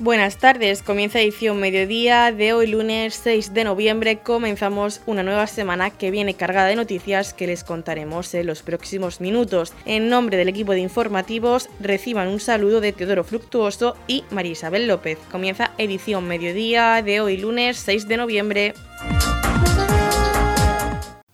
Buenas tardes, comienza edición mediodía de hoy lunes 6 de noviembre. Comenzamos una nueva semana que viene cargada de noticias que les contaremos en los próximos minutos. En nombre del equipo de informativos, reciban un saludo de Teodoro Fructuoso y María Isabel López. Comienza edición mediodía de hoy lunes 6 de noviembre.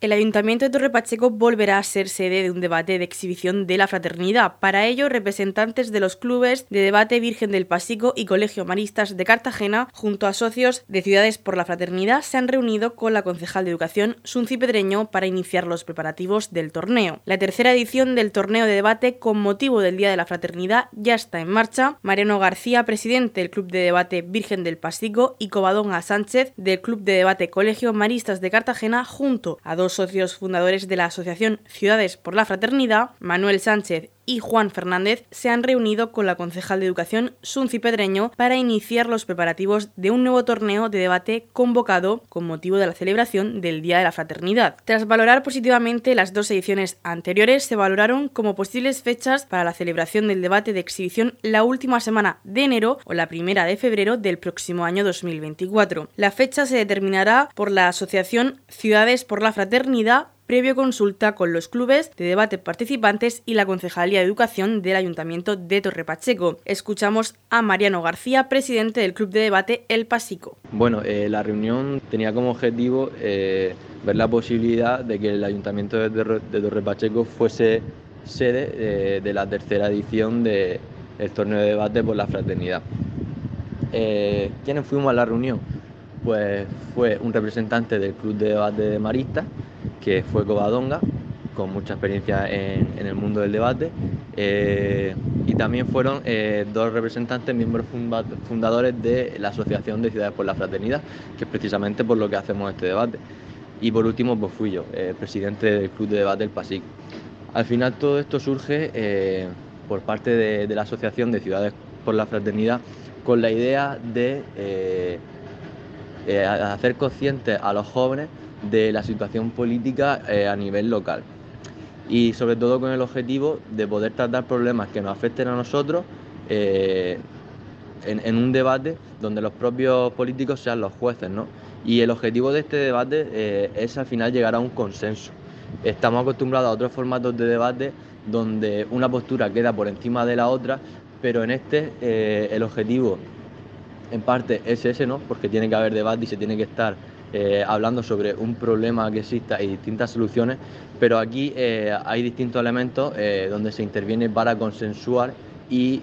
El Ayuntamiento de Torre Pacheco volverá a ser sede de un debate de exhibición de la fraternidad. Para ello, representantes de los clubes de debate Virgen del Pasico y Colegio Maristas de Cartagena, junto a socios de Ciudades por la Fraternidad, se han reunido con la concejal de Educación, Sunci Pedreño, para iniciar los preparativos del torneo. La tercera edición del torneo de debate con motivo del Día de la Fraternidad ya está en marcha. Mariano García, presidente del Club de Debate Virgen del Pasico, y Covadonga Sánchez, del Club de Debate Colegio Maristas de Cartagena, junto a dos socios fundadores de la Asociación Ciudades por la Fraternidad, Manuel Sánchez y Juan Fernández se han reunido con la concejal de Educación, Sunci Pedreño, para iniciar los preparativos de un nuevo torneo de debate convocado con motivo de la celebración del Día de la Fraternidad. Tras valorar positivamente las dos ediciones anteriores, se valoraron como posibles fechas para la celebración del debate de exhibición la última semana de enero o la primera de febrero del próximo año 2024. La fecha se determinará por la Asociación Ciudades por la Fraternidad previo consulta con los clubes de debate participantes y la Concejalía de Educación del Ayuntamiento de Torre Pacheco. Escuchamos a Mariano García, presidente del Club de Debate El Pasico. Bueno, eh, la reunión tenía como objetivo eh, ver la posibilidad de que el Ayuntamiento de, Torre Pacheco fuese sede eh, de la tercera edición del torneo de debate por la fraternidad. ¿Quiénes fuimos a la reunión? Pues fue un representante del Club de Debate de Maristas, que fue Covadonga, con mucha experiencia en, el mundo del debate. Eh, y también fueron eh, dos representantes, miembros fundadores de la Asociación de Ciudades por la Fraternidad, que es precisamente por lo que hacemos este debate. Y por último, pues fui yo, eh, presidente del Club de Debate El PASIC. Al final todo esto surge por parte de, de, la Asociación de Ciudades por la Fraternidad con la idea de hacer conscientes a los jóvenes de la situación política eh, a nivel local y sobre todo con el objetivo de poder tratar problemas que nos afecten a nosotros eh, en, un debate donde los propios políticos sean los jueces. ¿no? Y el objetivo de este debate eh, es al final llegar a un consenso. Estamos acostumbrados a otros formatos de debate donde una postura queda por encima de la otra, pero en este el objetivo en parte es ese, ¿no? porque tiene que haber debate y se tiene que estar eh, hablando sobre un problema que exista y distintas soluciones, pero aquí eh, hay distintos elementos eh, donde se interviene para consensuar y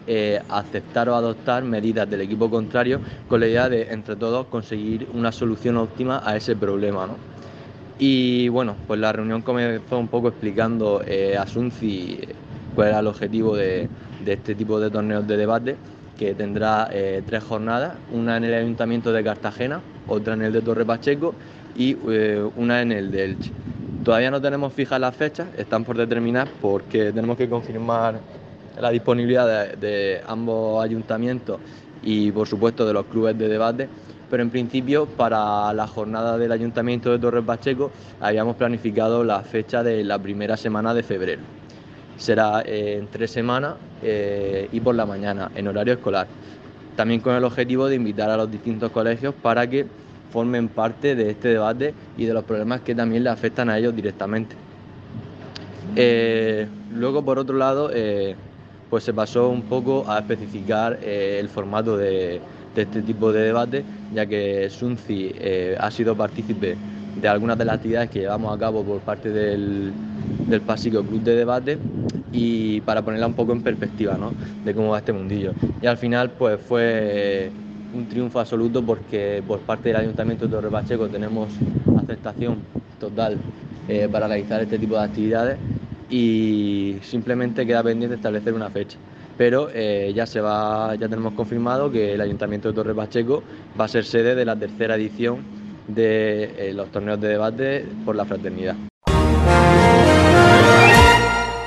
aceptar o adoptar medidas del equipo contrario con la idea de entre todos conseguir una solución óptima a ese problema. Y bueno, pues la reunión comenzó un poco explicando a Sunci cuál era el objetivo de este tipo de torneos de debate que tendrá tres jornadas, una en el Ayuntamiento de Cartagena, otra en el de Torre Pacheco y eh, una en el de Elche. Todavía no tenemos fijas las fechas, están por determinar porque tenemos que confirmar la disponibilidad de, ambos ayuntamientos y por supuesto de los clubes de debate, pero en principio para la jornada del Ayuntamiento de Torre Pacheco habíamos planificado la fecha de la primera semana de febrero. Será eh, en tres semanas eh, y por la mañana, en horario escolar también con el objetivo de invitar a los distintos colegios para que formen parte de este debate y de los problemas que también le afectan a ellos directamente. Eh, luego, por otro lado, eh, pues se pasó un poco a especificar eh, el formato de, este tipo de debate, ya que Sunci ha sido partícipe de algunas de las actividades que llevamos a cabo por parte del, del Pasico Club de Debate y para ponerla un poco en perspectiva ¿no? de cómo va este mundillo. Y al final pues fue un triunfo absoluto porque por parte del Ayuntamiento de Torre Pacheco tenemos aceptación total eh, para realizar este tipo de actividades y simplemente queda pendiente establecer una fecha. Pero eh, ya se va, ya tenemos confirmado que el Ayuntamiento de Torre Pacheco va a ser sede de la tercera edición de eh, los torneos de debate por la fraternidad.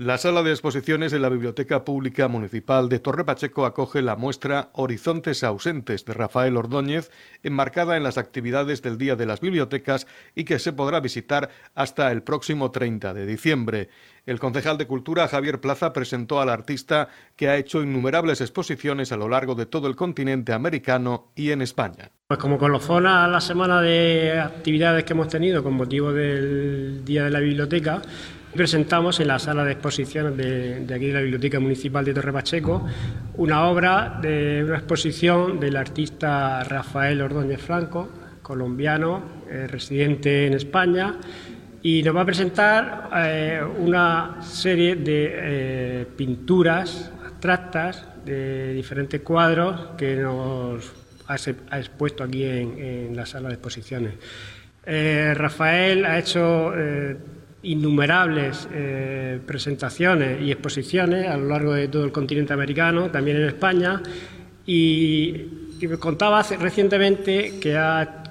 La sala de exposiciones de la Biblioteca Pública Municipal de Torre Pacheco acoge la muestra Horizontes ausentes de Rafael Ordóñez, enmarcada en las actividades del Día de las Bibliotecas y que se podrá visitar hasta el próximo 30 de diciembre. El concejal de Cultura, Javier Plaza, presentó al artista que ha hecho innumerables exposiciones a lo largo de todo el continente americano y en España. Pues como colofona la semana de actividades que hemos tenido con motivo del Día de la Biblioteca, Presentamos en la sala de exposiciones de, aquí de la Biblioteca Municipal de Torre Pacheco una obra de una exposición del artista Rafael Ordóñez Franco, colombiano, eh, residente en España, y nos va a presentar eh, una serie de eh, pinturas abstractas de diferentes cuadros que nos ha, expuesto aquí en, en, la sala de exposiciones. Rafael ha hecho innumerables eh, presentaciones y exposiciones a lo largo de todo el continente americano, también en España, y, me contaba recientemente que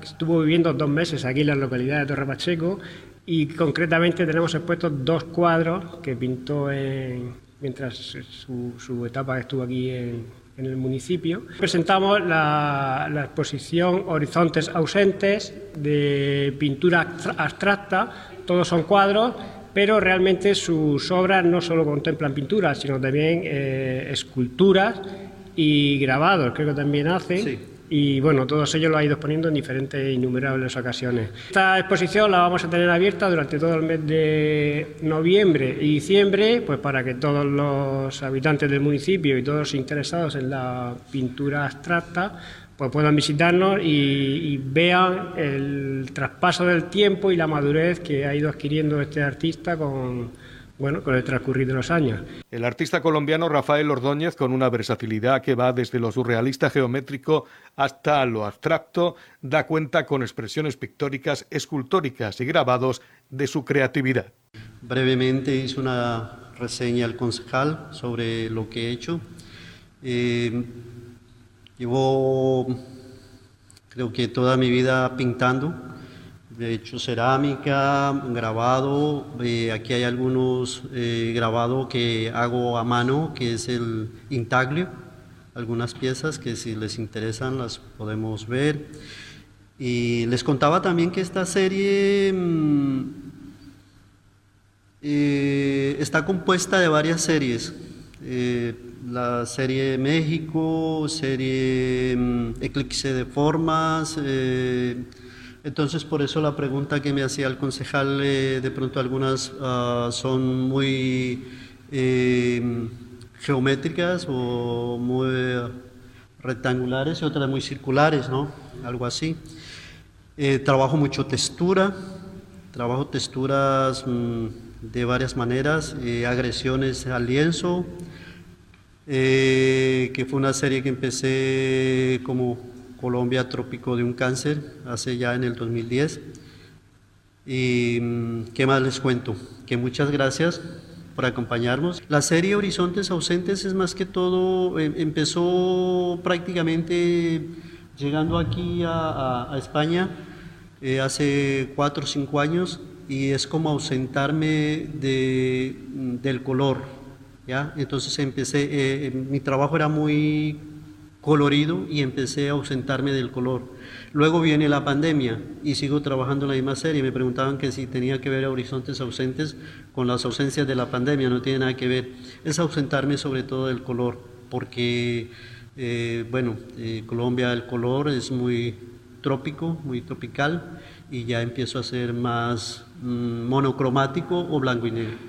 estuvo viviendo dos meses aquí en la localidad de Torre Pacheco y concretamente tenemos expuestos dos cuadros que pintó mientras su, etapa estuvo aquí en, el municipio. Presentamos la, la, exposición Horizontes ausentes de pintura abstracta todos son cuadros, pero realmente sus obras no solo contemplan pinturas, sino también eh, esculturas y grabados, creo que también hace. Y bueno, todos ellos lo ha ido exponiendo en diferentes e innumerables ocasiones. Esta exposición la vamos a tener abierta durante todo el mes de noviembre y diciembre, pues para que todos los habitantes del municipio y todos los interesados en la pintura abstracta pues puedan visitarnos y, vean el traspaso del tiempo y la madurez que ha ido adquiriendo este artista con, bueno, con el transcurrir de los años. El artista colombiano Rafael Ordóñez, con una versatilidad que va desde lo surrealista geométrico hasta lo abstracto, da cuenta con expresiones pictóricas, escultóricas y grabados de su creatividad. Brevemente hice una reseña al concejal sobre lo que he hecho. Eh, Llevo, creo que toda mi vida pintando. He hecho cerámica, grabado. Eh, aquí hay algunos eh, grabados que hago a mano, que es el intaglio. Algunas piezas que si les interesan las podemos ver. Y les contaba también que esta serie mm, eh, está compuesta de varias series la serie México, serie mm, Eclipse de Formas. Eh, entonces, por eso la pregunta que me hacía el concejal, eh, de pronto algunas ah, son muy eh, geométricas o muy rectangulares y otras muy circulares, ¿no? Algo así. trabajo mucho textura, trabajo texturas mm, de varias maneras, agresiones al lienzo, eh, que fue una serie que empecé como Colombia Trópico de un Cáncer, hace ya en el 2010. Y mm, qué más les cuento, que muchas gracias por acompañarnos. La serie Horizontes Ausentes es más que todo, em, empezó prácticamente llegando aquí a, España eh, hace cuatro o cinco años y es como ausentarme de, mm, del color, entonces empecé, eh, eh, mi trabajo era muy colorido y empecé a ausentarme del color. Luego viene la pandemia y sigo trabajando en la misma serie. Me preguntaban que si tenía que ver horizontes ausentes con las ausencias de la pandemia, no tiene nada que ver. Es ausentarme sobre todo del color, porque, eh, bueno, Colombia el color es muy trópico, muy tropical, y ya empiezo a ser más mm, monocromático o blanco y negro.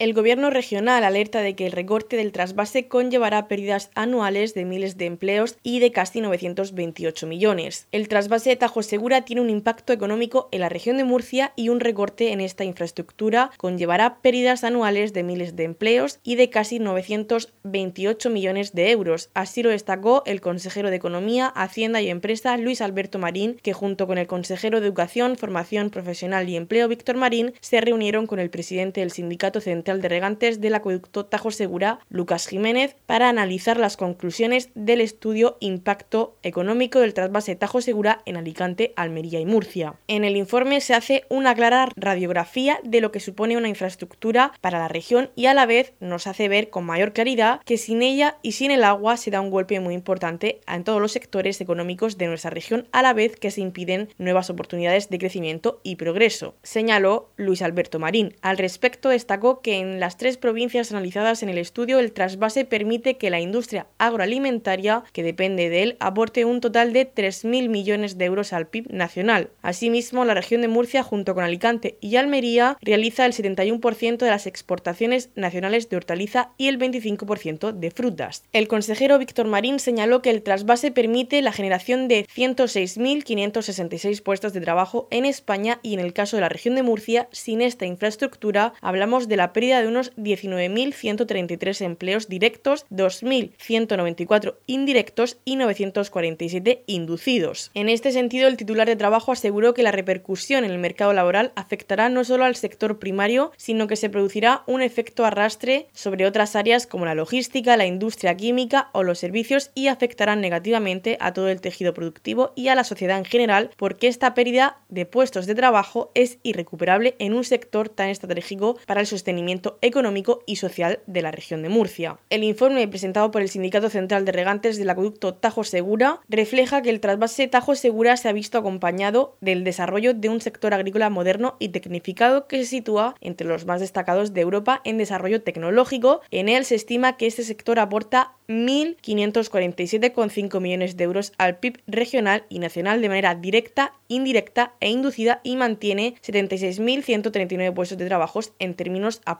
El gobierno regional alerta de que el recorte del trasvase conllevará pérdidas anuales de miles de empleos y de casi 928 millones. El trasvase Tajo Segura tiene un impacto económico en la región de Murcia y un recorte en esta infraestructura conllevará pérdidas anuales de miles de empleos y de casi 928 millones de euros. Así lo destacó el consejero de Economía, Hacienda y Empresa Luis Alberto Marín, que junto con el consejero de Educación, Formación Profesional y Empleo Víctor Marín se reunieron con el presidente del Sindicato Central de Regantes del acueducto Tajo Segura, Lucas Jiménez, para analizar las conclusiones del estudio Impacto Económico del trasvase Tajo Segura en Alicante, Almería y Murcia. En el informe se hace una clara radiografía de lo que supone una infraestructura para la región y a la vez nos hace ver con mayor claridad que sin ella y sin el agua se da un golpe muy importante en todos los sectores económicos de nuestra región a la vez que se impiden nuevas oportunidades de crecimiento y progreso, señaló Luis Alberto Marín. Al respecto destacó que en las tres provincias analizadas en el estudio, el trasvase permite que la industria agroalimentaria, que depende de él, aporte un total de 3.000 millones de euros al PIB nacional. Asimismo, la región de Murcia, junto con Alicante y Almería, realiza el 71% de las exportaciones nacionales de hortaliza y el 25% de frutas. El consejero Víctor Marín señaló que el trasvase permite la generación de 106.566 puestos de trabajo en España y en el caso de la región de Murcia, sin esta infraestructura, hablamos de la pérdida de unos 19.133 empleos directos, 2.194 indirectos y 947 inducidos. En este sentido, el titular de trabajo aseguró que la repercusión en el mercado laboral afectará no solo al sector primario, sino que se producirá un efecto arrastre sobre otras áreas como la logística, la industria química o los servicios y afectarán negativamente a todo el tejido productivo y a la sociedad en general porque esta pérdida de puestos de trabajo es irrecuperable en un sector tan estratégico para el sostenimiento económico y social de la región de Murcia. El informe presentado por el Sindicato Central de Regantes del Acueducto Tajo Segura refleja que el trasvase Tajo Segura se ha visto acompañado del desarrollo de un sector agrícola moderno y tecnificado que se sitúa entre los más destacados de Europa en desarrollo tecnológico. En él se estima que este sector aporta 1.547,5 millones de euros al PIB regional y nacional de manera directa, indirecta e inducida y mantiene 76.139 puestos de trabajo en términos absolutos.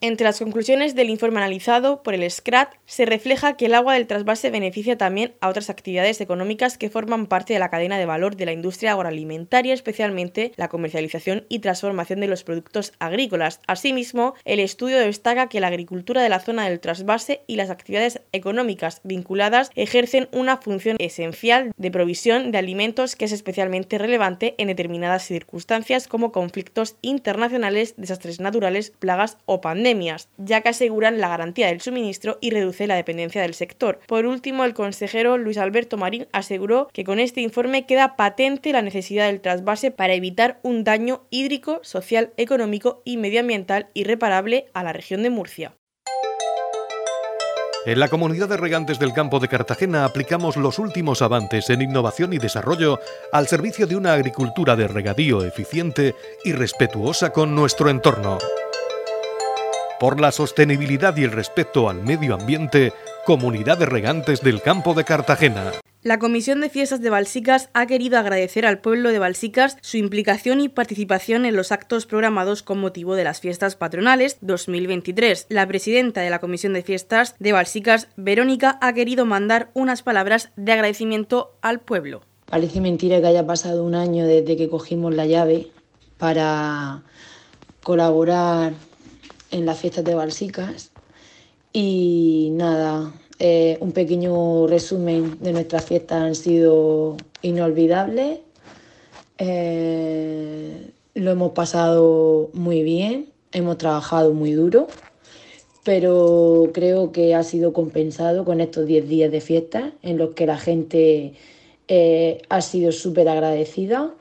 Entre las conclusiones del informe analizado por el SCRAT se refleja que el agua del trasvase beneficia también a otras actividades económicas que forman parte de la cadena de valor de la industria agroalimentaria, especialmente la comercialización y transformación de los productos agrícolas. Asimismo, el estudio destaca que la agricultura de la zona del trasvase y las actividades económicas vinculadas ejercen una función esencial de provisión de alimentos que es especialmente relevante en determinadas circunstancias como conflictos internacionales, desastres naturales, o pandemias, ya que aseguran la garantía del suministro y reduce la dependencia del sector. Por último, el consejero Luis Alberto Marín aseguró que con este informe queda patente la necesidad del trasvase para evitar un daño hídrico, social, económico y medioambiental irreparable a la región de Murcia. En la comunidad de regantes del campo de Cartagena aplicamos los últimos avances en innovación y desarrollo al servicio de una agricultura de regadío eficiente y respetuosa con nuestro entorno. Por la sostenibilidad y el respeto al medio ambiente, Comunidad de Regantes del Campo de Cartagena. La Comisión de Fiestas de Balsicas ha querido agradecer al pueblo de Balsicas su implicación y participación en los actos programados con motivo de las fiestas patronales 2023. La presidenta de la Comisión de Fiestas de Balsicas, Verónica, ha querido mandar unas palabras de agradecimiento al pueblo. Parece mentira que haya pasado un año desde que cogimos la llave para colaborar en las fiestas de Balsicas y nada, eh, un pequeño resumen de nuestras fiestas han sido inolvidables. Eh, lo hemos pasado muy bien, hemos trabajado muy duro, pero creo que ha sido compensado con estos 10 días de fiesta en los que la gente eh, ha sido súper agradecida.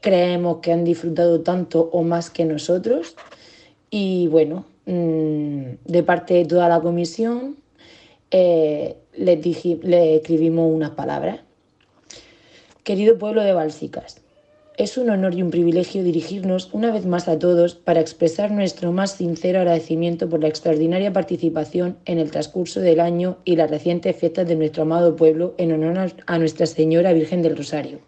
Creemos que han disfrutado tanto o más que nosotros. Y bueno, mm, de parte de toda la comisión, eh, le escribimos unas palabras. Querido pueblo de Balsicas, es un honor y un privilegio dirigirnos una vez más a todos para expresar nuestro más sincero agradecimiento por la extraordinaria participación en el transcurso del año y las recientes fiestas de nuestro amado pueblo en honor a Nuestra Señora Virgen del Rosario.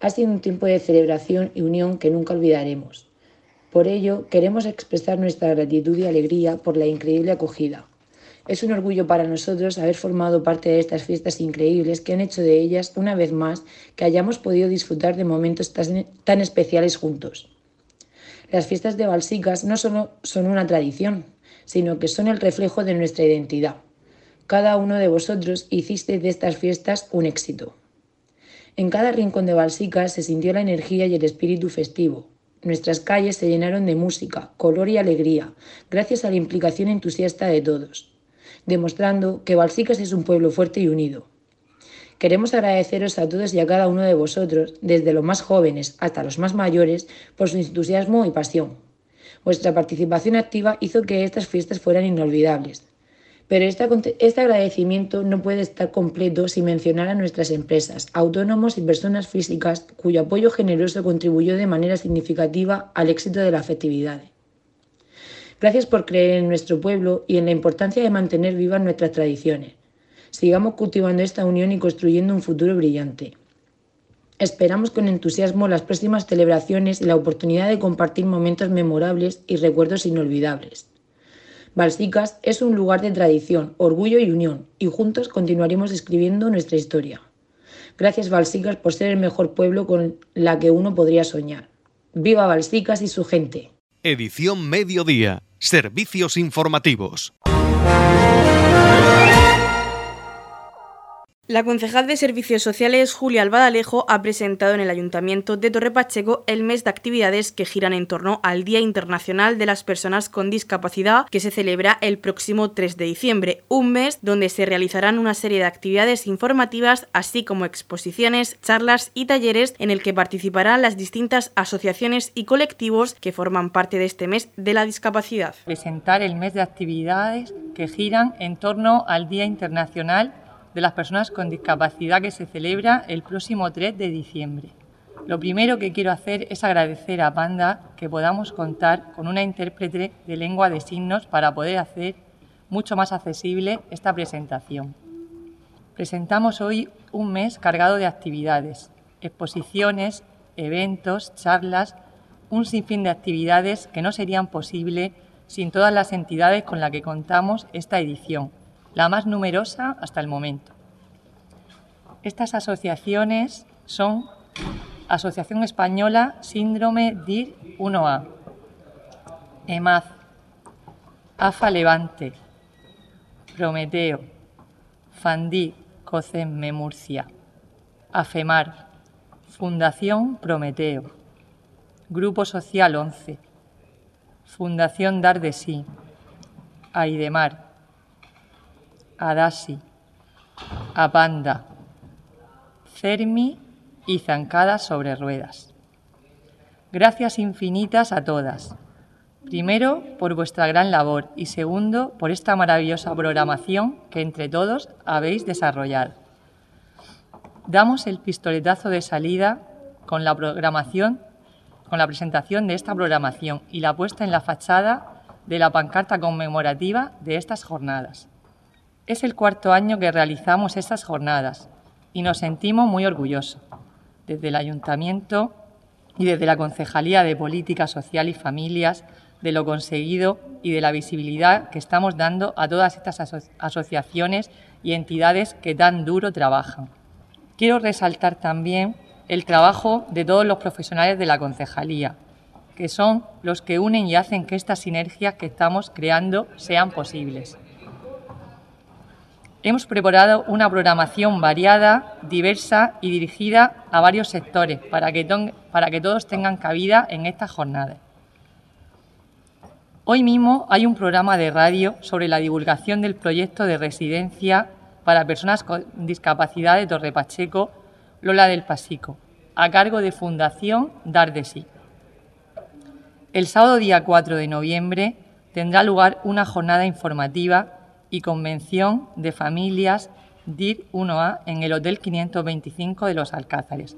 Ha sido un tiempo de celebración y unión que nunca olvidaremos Por ello, queremos expresar nuestra gratitud y alegría por la increíble acogida. Es un orgullo para nosotros haber formado parte de estas fiestas increíbles que han hecho de ellas, una vez más, que hayamos podido disfrutar de momentos tan especiales juntos. Las fiestas de Balsicas no solo son una tradición, sino que son el reflejo de nuestra identidad. Cada uno de vosotros hiciste de estas fiestas un éxito. En cada rincón de Balsicas se sintió la energía y el espíritu festivo. Nuestras calles se llenaron de música, color y alegría, gracias a la implicación entusiasta de todos, demostrando que Balsicas es un pueblo fuerte y unido. Queremos agradeceros a todos y a cada uno de vosotros, desde los más jóvenes hasta los más mayores, por su entusiasmo y pasión. Vuestra participación activa hizo que estas fiestas fueran inolvidables, pero este agradecimiento no puede estar completo sin mencionar a nuestras empresas, autónomos y personas físicas cuyo apoyo generoso contribuyó de manera significativa al éxito de la festividad. Gracias por creer en nuestro pueblo y en la importancia de mantener vivas nuestras tradiciones. Sigamos cultivando esta unión y construyendo un futuro brillante. Esperamos con entusiasmo las próximas celebraciones y la oportunidad de compartir momentos memorables y recuerdos inolvidables. Balsicas es un lugar de tradición, orgullo y unión, y juntos continuaremos escribiendo nuestra historia. Gracias Balsicas por ser el mejor pueblo con la que uno podría soñar. ¡Viva Balsicas y su gente! Edición Mediodía. Servicios informativos. La concejal de Servicios Sociales, Julia Albadalejo, ha presentado en el Ayuntamiento de Torre Pacheco el mes de actividades que giran en torno al Día Internacional de las Personas con Discapacidad, que se celebra el próximo 3 de diciembre, un mes donde se realizarán una serie de actividades informativas, así como exposiciones, charlas y talleres en el que participarán las distintas asociaciones y colectivos que forman parte de este mes de la discapacidad. Presentar el mes de actividades que giran en torno al Día Internacional de las personas con discapacidad que se celebra el próximo 3 de diciembre. Lo primero que quiero hacer es agradecer a Panda que podamos contar con una intérprete de lengua de signos para poder hacer mucho más accesible esta presentación. Presentamos hoy un mes cargado de actividades, exposiciones, eventos, charlas, un sinfín de actividades que no serían posibles sin todas las entidades con las que contamos esta edición, la más numerosa hasta el momento. Estas asociaciones son Asociación Española Síndrome DIR 1A, EMAZ, AFA Levante, Prometeo, FANDI, COCEME Murcia, AFEMAR, Fundación Prometeo, Grupo Social 11, Fundación Dar de Sí, AIDEMAR, Adasi, Apanda, Cermi y Zancadas sobre ruedas. Gracias infinitas a todas. Primero, por vuestra gran labor y segundo, por esta maravillosa programación que entre todos habéis desarrollado. Damos el pistoletazo de salida con la programación, con la presentación de esta programación y la puesta en la fachada de la pancarta conmemorativa de estas jornadas. Es el cuarto año que realizamos estas jornadas y nos sentimos muy orgullosos. Desde el Ayuntamiento y desde la Concejalía de Política Social y Familias de lo conseguido y de la visibilidad que estamos dando a todas estas asociaciones y entidades que tan duro trabajan. Quiero resaltar también el trabajo de todos los profesionales de la concejalía, que son los que unen y hacen que estas sinergias que estamos creando sean posibles. Hemos preparado una programación variada, diversa y dirigida a varios sectores para que, para que todos tengan cabida en estas jornadas. Hoy mismo hay un programa de radio sobre la divulgación del proyecto de residencia para personas con discapacidad de Torre Pacheco, Lola del Pasico, a cargo de Fundación Dar de Sí. El sábado día 4 de noviembre tendrá lugar una jornada informativa y Convención de Familias DIR 1A en el Hotel 525 de los Alcázares,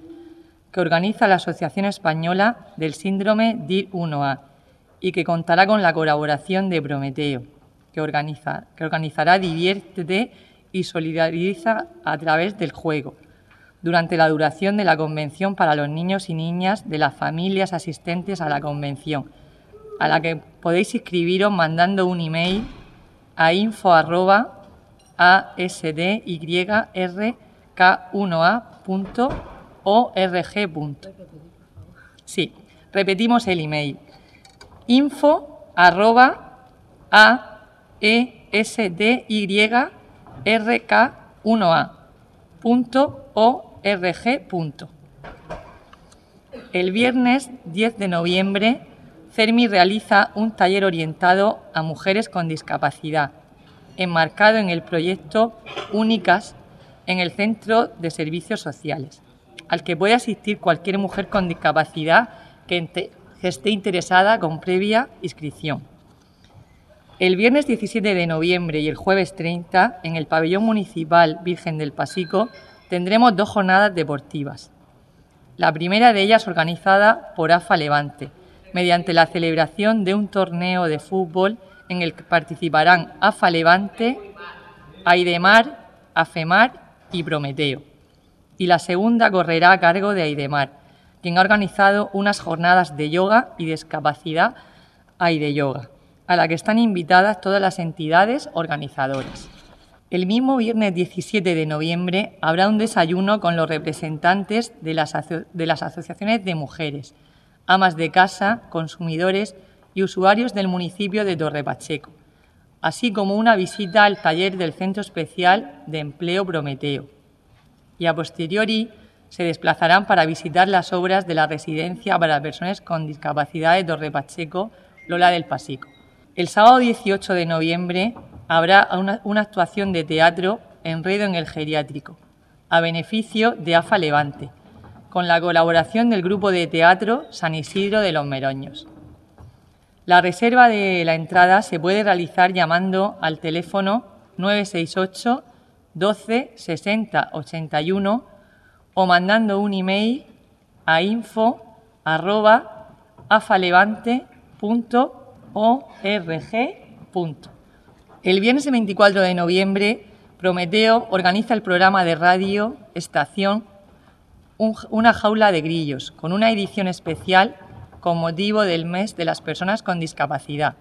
que organiza la Asociación Española del Síndrome DIR 1A y que contará con la colaboración de Prometeo, que, organiza, que organizará Diviértete y Solidariza a través del juego, durante la duración de la convención para los niños y niñas de las familias asistentes a la convención, a la que podéis inscribiros mandando un email a info asdyrk1a.org. Sí, repetimos el email. info arroba a e s d y r k 1a.org. El viernes 10 de noviembre, CERMI realiza un taller orientado a mujeres con discapacidad, enmarcado en el proyecto Únicas en el Centro de Servicios Sociales, al que puede asistir cualquier mujer con discapacidad que, esté interesada con previa inscripción. El viernes 17 de noviembre y el jueves 30, en el pabellón municipal Virgen del Pasico, tendremos dos jornadas deportivas. La primera de ellas organizada por AFA Levante, mediante la celebración de un torneo de fútbol en el que participarán AFA Levante, Aidemar, AFEMAR y Prometeo. Y la segunda correrá a cargo de Aidemar, quien ha organizado unas jornadas de yoga y discapacidad Aide Yoga, a la que están invitadas todas las entidades organizadoras. El mismo viernes 17 de noviembre habrá un desayuno con los representantes de las, de las, asociaciones de mujeres, amas de casa, consumidores y usuarios del municipio de Torre Pacheco, así como una visita al taller del Centro Especial de Empleo Prometeo. Y a posteriori se desplazarán para visitar las obras de la residencia para personas con discapacidad de Torre Pacheco, Lola del Pasico. El sábado 18 de noviembre habrá una, actuación de teatro Enredo en el Geriátrico, a beneficio de AFA Levante, con la colaboración del grupo de teatro San Isidro de los Meroños. La reserva de la entrada se puede realizar llamando al teléfono 968 12 60 81 o mandando un email a info el viernes 24 de noviembre, Prometeo organiza el programa de radio Estación Una jaula de grillos, con una edición especial con motivo del mes de las personas con discapacidad.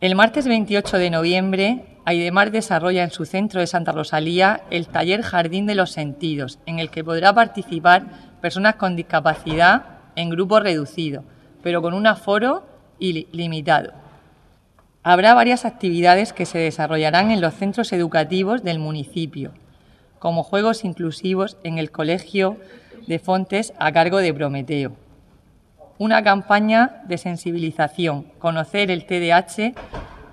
El martes 28 de noviembre, Aidemar desarrolla en su centro de Santa Rosalía el taller Jardín de los Sentidos, en el que podrá participar personas con discapacidad en grupo reducido, pero con un aforo limitado. Habrá varias actividades que se desarrollarán en los centros educativos del municipio, como juegos inclusivos en el Colegio de Fontes a cargo de Prometeo. Una campaña de sensibilización, conocer el TDAH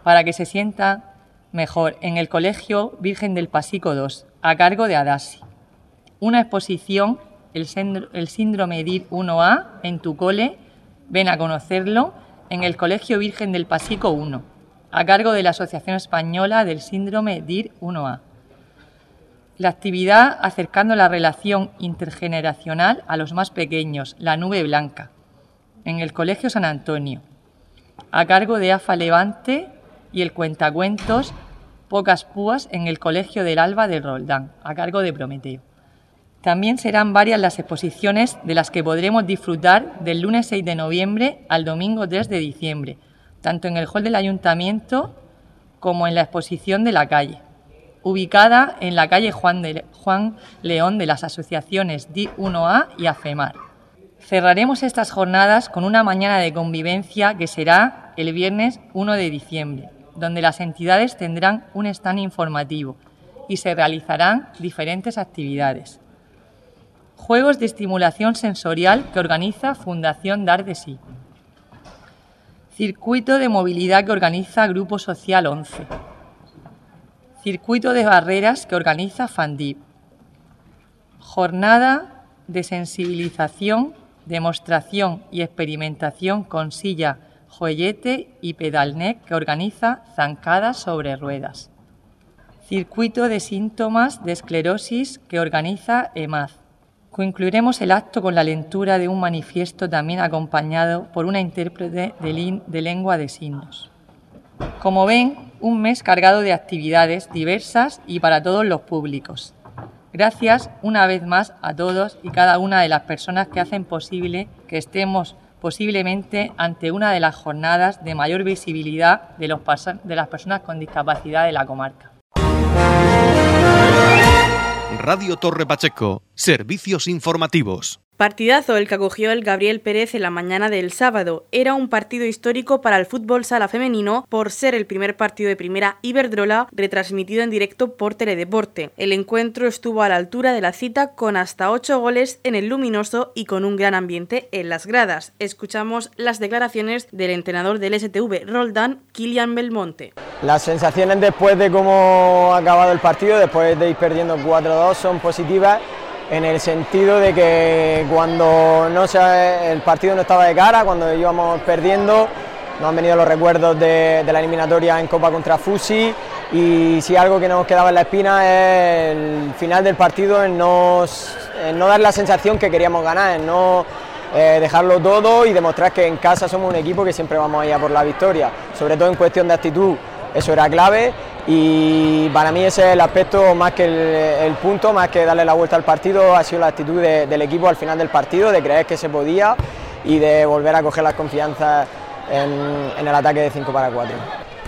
para que se sienta mejor en el Colegio Virgen del Pasico II, a cargo de Adasi. Una exposición, el, síndrome DIR 1A, en tu cole, ven a conocerlo, en el Colegio Virgen del Pasico I a cargo de la Asociación Española del Síndrome DIR 1A. La actividad acercando la relación intergeneracional a los más pequeños, la nube blanca, en el Colegio San Antonio, a cargo de AFA Levante y el cuentacuentos Pocas Púas en el Colegio del Alba de Roldán, a cargo de Prometeo. También serán varias las exposiciones de las que podremos disfrutar del lunes 6 de noviembre al domingo 3 de diciembre, tanto en el hall del ayuntamiento como en la exposición de la calle, ubicada en la calle Juan, Juan León de las asociaciones DI1A y AFEMAR. Cerraremos estas jornadas con una mañana de convivencia que será el viernes 1 de diciembre, donde las entidades tendrán un stand informativo y se realizarán diferentes actividades. Juegos de estimulación sensorial que organiza Fundación Dar de Sí. Circuito de movilidad que organiza Grupo Social 11. Circuito de barreras que organiza FANDIP. Jornada de sensibilización, demostración y experimentación con silla, joyete y pedalnec que organiza Zancadas sobre Ruedas. Circuito de síntomas de esclerosis que organiza EMAZ. Concluiremos el acto con la lectura de un manifiesto también acompañado por una intérprete de, lengua de signos. Como ven, un mes cargado de actividades diversas y para todos los públicos. Gracias una vez más a todos y cada una de las personas que hacen posible que estemos posiblemente ante una de las jornadas de mayor visibilidad de, los de las personas con discapacidad de la comarca. Radio Torre Pacheco, servicios informativos. Partidazo el que acogió el Gabriel Pérez en la mañana del sábado. Era un partido histórico para el fútbol sala femenino por ser el primer partido de primera Iberdrola retransmitido en directo por Teledeporte. El encuentro estuvo a la altura de la cita con hasta ocho goles en el luminoso y con un gran ambiente en las gradas. Escuchamos las declaraciones del entrenador del STV Roldán, Kilian Belmonte. Las sensaciones después de cómo ha acabado el partido, después de ir perdiendo 4-2, son positivas en el sentido de que cuando no el partido no estaba de cara, cuando íbamos perdiendo, nos han venido los recuerdos de, la eliminatoria en Copa contra Fusi. Y si algo que nos quedaba en la espina es el final del partido, en no, dar la sensación que queríamos ganar, en no eh, dejarlo todo y demostrar que en casa somos un equipo que siempre vamos a ir a por la victoria, sobre todo en cuestión de actitud, eso era clave y para mí ese es el aspecto más que el, punto, más que darle la vuelta al partido, ha sido la actitud del equipo al final del partido, de creer que se podía y de volver a coger las confianzas en, el ataque de 5 para 4.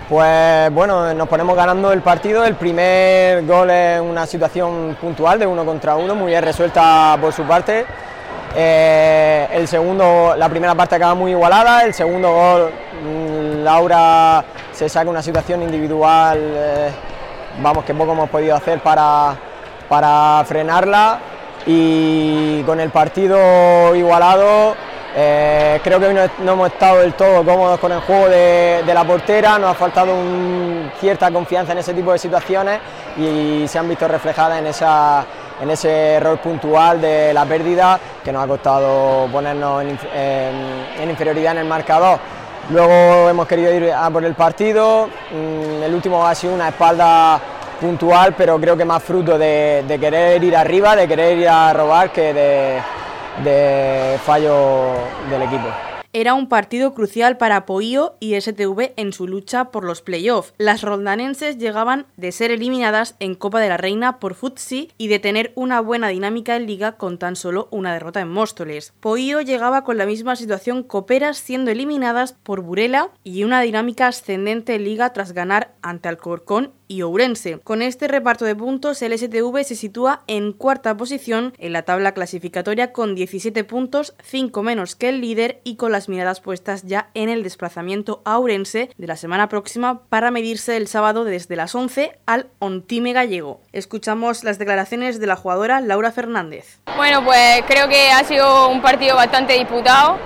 Pues bueno, nos ponemos ganando el partido, el primer gol es una situación puntual de uno contra uno, muy bien resuelta por su parte. Eh, el segundo, la primera parte acaba muy igualada, el segundo gol, mm, Laura se saca una situación individual, eh, vamos, que poco hemos podido hacer para, para frenarla y con el partido igualado eh, creo que hoy no, hemos estado del todo cómodos con el juego de, la portera, nos ha faltado cierta confianza en ese tipo de situaciones y se han visto reflejadas en, en ese error puntual de la pérdida que nos ha costado ponernos en inferioridad en el marcador. Luego hemos querido ir a por el partido, mm, el último ha sido una espalda puntual, pero creo que más fruto de, querer ir arriba, de querer ir a robar que de fallo del equipo. Era un partido crucial para Poío y STV en su lucha por los playoffs. Las rondanenses llegaban de ser eliminadas en Copa de la Reina por Futsi y de tener una buena dinámica en liga con tan solo una derrota en Móstoles. Poío llegaba con la misma situación coperas siendo eliminadas por Burela y una dinámica ascendente en liga tras ganar ante Alcorcón y Ourense. Con este reparto de puntos, el STV se sitúa en cuarta posición en la tabla clasificatoria con 17 puntos, 5 menos que el líder y con las miradas puestas ya en el desplazamiento a Ourense de la semana próxima para medirse el sábado desde las 11 al Ontime Gallego. Escuchamos las declaraciones de la jugadora Laura Fernández. Bueno, pues creo que ha sido un partido bastante disputado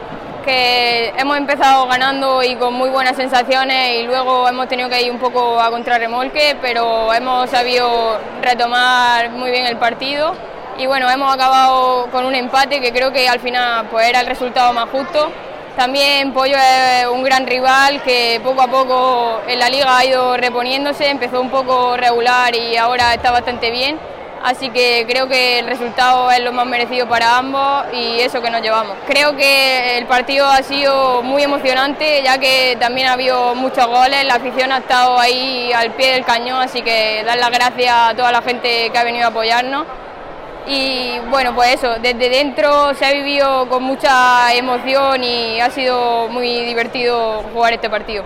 que hemos empezado ganando y con muy buenas sensaciones y luego hemos tenido que ir un poco a contrarremolque, pero hemos sabido retomar muy bien el partido y bueno, hemos acabado con un empate que creo que al final pues era el resultado más justo. También Pollo es un gran rival que poco a poco en la liga ha ido reponiéndose, empezó un poco regular y ahora está bastante bien así que creo que el resultado es lo más merecido para ambos y eso que nos llevamos. Creo que el partido ha sido muy emocionante ya que también ha habido muchos goles, la afición ha estado ahí al pie del cañón, así que dar las gracias a toda la gente que ha venido a apoyarnos. Y bueno, pues eso, desde dentro se ha vivido con mucha emoción y ha sido muy divertido jugar este partido.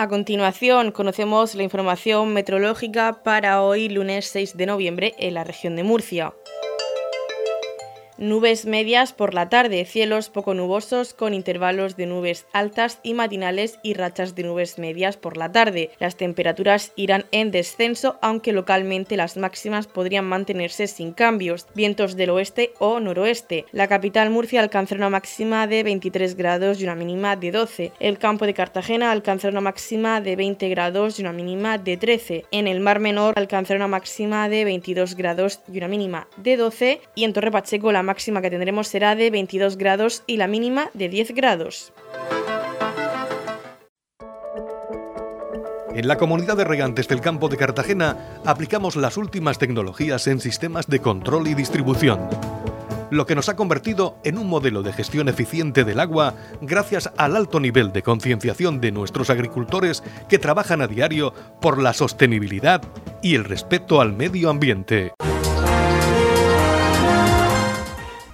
A continuación, conocemos la información meteorológica para hoy, lunes 6 de noviembre, en la región de Murcia. Nubes medias por la tarde, cielos poco nubosos con intervalos de nubes altas y matinales y rachas de nubes medias por la tarde. Las temperaturas irán en descenso, aunque localmente las máximas podrían mantenerse sin cambios. Vientos del oeste o noroeste. La capital Murcia alcanzará una máxima de 23 grados y una mínima de 12. El campo de Cartagena alcanzará una máxima de 20 grados y una mínima de 13. En el Mar Menor alcanzará una máxima de 22 grados y una mínima de 12. Y en Torre Pacheco la máxima que tendremos será de 22 grados y la mínima de 10 grados. En la comunidad de regantes del campo de Cartagena aplicamos las últimas tecnologías en sistemas de control y distribución, lo que nos ha convertido en un modelo de gestión eficiente del agua gracias al alto nivel de concienciación de nuestros agricultores que trabajan a diario por la sostenibilidad y el respeto al medio ambiente.